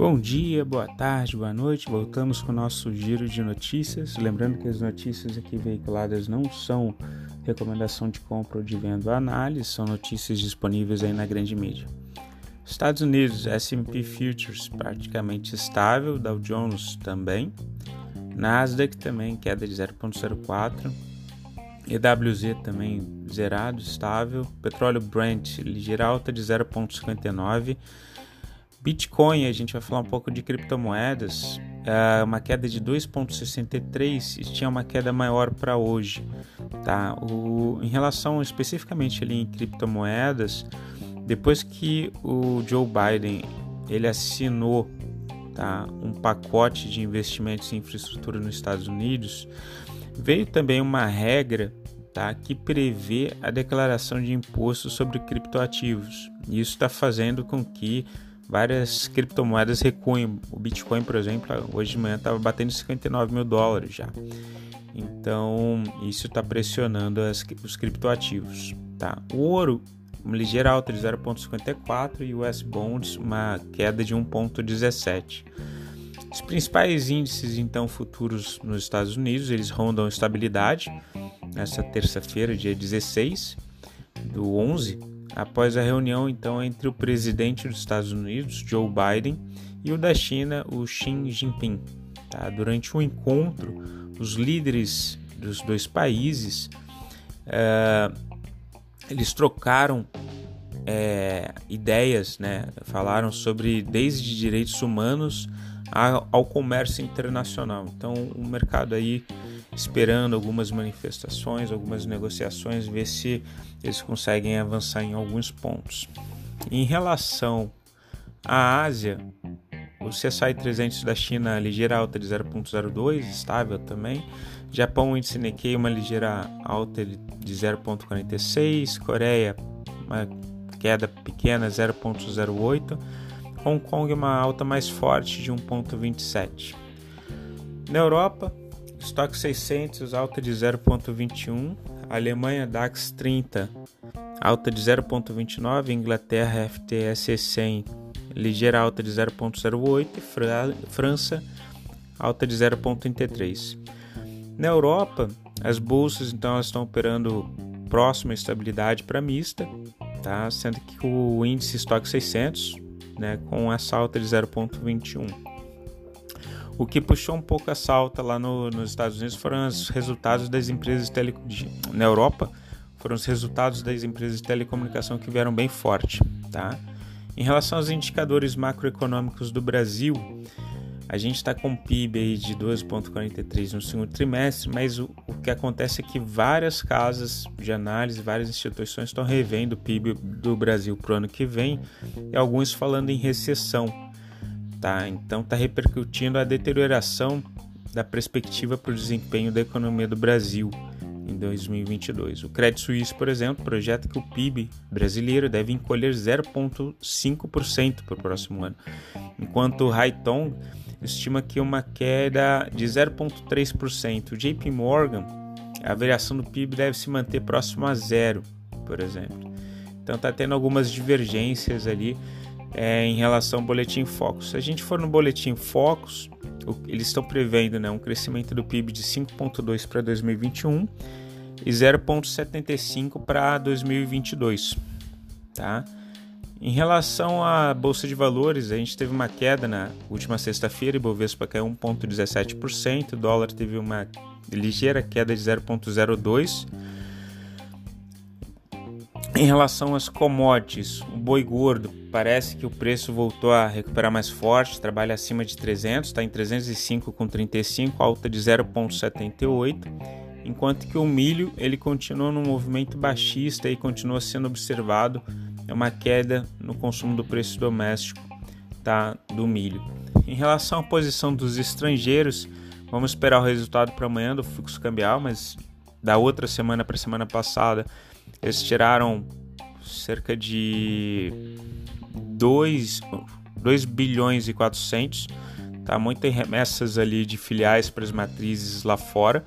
Bom dia, boa tarde, boa noite. Voltamos com o nosso giro de notícias. Lembrando que as notícias aqui veiculadas não são recomendação de compra ou de venda ou análise, são notícias disponíveis aí na grande mídia. Estados Unidos, S&P Futures praticamente estável, Dow Jones também, Nasdaq também queda de 0,04, EWZ também zerado, estável, petróleo Brent ligeira alta de 0,59 Bitcoin, a gente vai falar um pouco de criptomoedas, é uma queda de 2,63 e tinha uma queda maior para hoje. Tá? O, em relação especificamente ali em criptomoedas, depois que o Joe Biden ele assinou tá, um pacote de investimentos em infraestrutura nos Estados Unidos, veio também uma regra tá, que prevê a declaração de imposto sobre criptoativos. Isso está fazendo com que várias criptomoedas recuem. O Bitcoin, por exemplo, hoje de manhã estava batendo 59 mil dólares já. Então, isso está pressionando as, os criptoativos. Tá? O ouro, uma ligeira alta de 0,54 e o US Bonds, uma queda de 1,17. Os principais índices, então, futuros nos Estados Unidos, eles rondam estabilidade. Nessa terça-feira, dia 16 do 11, após a reunião então entre o presidente dos Estados Unidos, Joe Biden, e o da China, o Xi Jinping. Tá? Durante o encontro, os líderes dos dois países uh, eles trocaram é, ideias, né? falaram sobre desde direitos humanos ao comércio internacional. Então, o mercado aí esperando algumas manifestações, algumas negociações, ver se eles conseguem avançar em alguns pontos. Em relação à Ásia, o CSI 300 da China ligeira alta de 0.02, estável também. Japão índice Nikkei uma ligeira alta de 0.46, Coreia uma queda pequena 0.08, Hong Kong uma alta mais forte de 1.27. Na Europa, Stock 600 alta de 0,21, Alemanha DAX 30 alta de 0,29, Inglaterra FTSE 100 ligeira alta de 0,08 e França alta de 0,33. Na Europa, as bolsas então estão operando próxima estabilidade para mista, tá? sendo que o índice Stock 600 né, com essa alta de 0,21. O que puxou um pouco essa alta lá no, nos Estados Unidos foram os resultados das empresas tele, na Europa, foram os resultados das empresas de telecomunicação que vieram bem forte, tá? Em relação aos indicadores macroeconômicos do Brasil, a gente está com PIB aí de 12,43 no segundo trimestre, mas o, o, que acontece é que várias casas de análise, várias instituições estão revendo o PIB do Brasil para o ano que vem e alguns falando em recessão tá? Então está repercutindo a deterioração da perspectiva para o desempenho da economia do Brasil em 2022. O Credit Suisse, por exemplo, projeta que o PIB brasileiro deve encolher 0,5% para o próximo ano, enquanto o Haitong estima que uma queda de 0,3%. O JP Morgan, a variação do PIB deve se manter próximo a zero, por exemplo. Então está tendo algumas divergências ali é, em relação ao Boletim Focus. Se a gente for no Boletim Focus, eles estão prevendo né, um crescimento do PIB de 5,2 para 2021 e 0,75 para 2022. Tá? Em relação à Bolsa de Valores, a gente teve uma queda na última sexta-feira, e Bovespa caiu 1,17%, o dólar teve uma ligeira queda de 0,02%, em relação às commodities, o boi gordo parece que o preço voltou a recuperar mais forte, trabalha acima de 300, está em 305,35, alta de 0,78, enquanto que o milho ele continua num movimento baixista e continua sendo observado é uma queda no consumo do preço doméstico tá, do milho. Em relação à posição dos estrangeiros, vamos esperar o resultado para amanhã do fluxo cambial, mas da outra semana para a semana passada eles tiraram cerca de 2, 2 bilhões e 400, tá? Muitas remessas ali de filiais para as matrizes lá fora.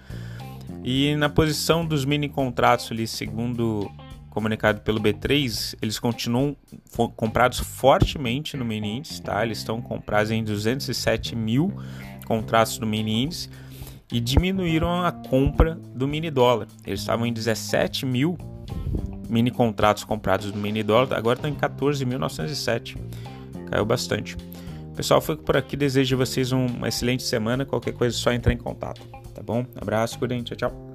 E na posição dos mini contratos ali, segundo comunicado pelo B3, eles continuam comprados fortemente no mini índice, tá? Eles estão comprados em 207 mil contratos do mini índice e diminuíram a compra do mini dólar. Eles estavam em 17 mil mini contratos comprados do mini dólar, agora estão em 14.907. Caiu bastante. Pessoal, foi por aqui. Desejo a vocês uma excelente semana. Qualquer coisa é só entrar em contato. Tá bom? Abraço, cuidem. Tchau, tchau.